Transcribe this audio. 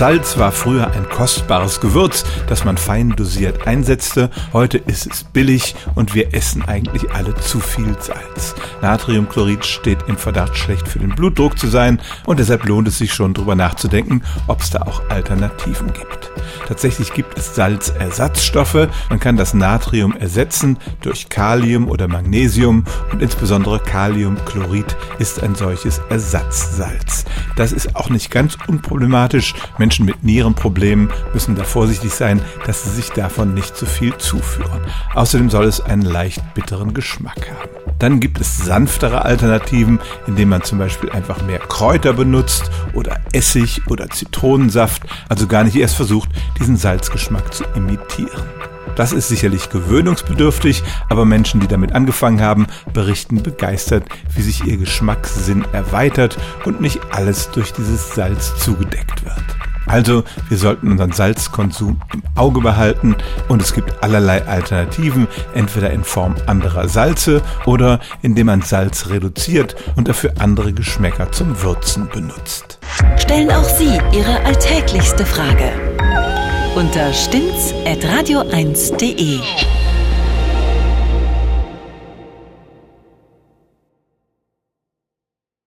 Salz war früher ein kostbares Gewürz, das man fein dosiert einsetzte. Heute ist es billig und wir essen eigentlich alle zu viel Salz. Natriumchlorid steht im Verdacht, schlecht für den Blutdruck zu sein und deshalb lohnt es sich schon darüber nachzudenken, ob es da auch Alternativen gibt. Tatsächlich gibt es Salzersatzstoffe. Man kann das Natrium ersetzen durch Kalium oder Magnesium und insbesondere Kaliumchlorid ist ein solches Ersatzsalz. Das ist auch nicht ganz unproblematisch. Menschen mit Nierenproblemen müssen da vorsichtig sein, dass sie sich davon nicht zu viel zuführen. Außerdem soll es einen leicht bitteren Geschmack haben. Dann gibt es sanftere Alternativen, indem man zum Beispiel einfach mehr Kräuter benutzt oder Essig oder Zitronensaft, also gar nicht erst versucht, diesen Salzgeschmack zu imitieren. Das ist sicherlich gewöhnungsbedürftig, aber Menschen, die damit angefangen haben, berichten begeistert, wie sich ihr Geschmackssinn erweitert und nicht alles durch dieses Salz zugedeckt wird. Also, wir sollten unseren Salzkonsum im Auge behalten und es gibt allerlei Alternativen, entweder in Form anderer Salze oder indem man Salz reduziert und dafür andere Geschmäcker zum Würzen benutzt. Stellen auch Sie Ihre alltäglichste Frage unter stimmtz.radio1.de.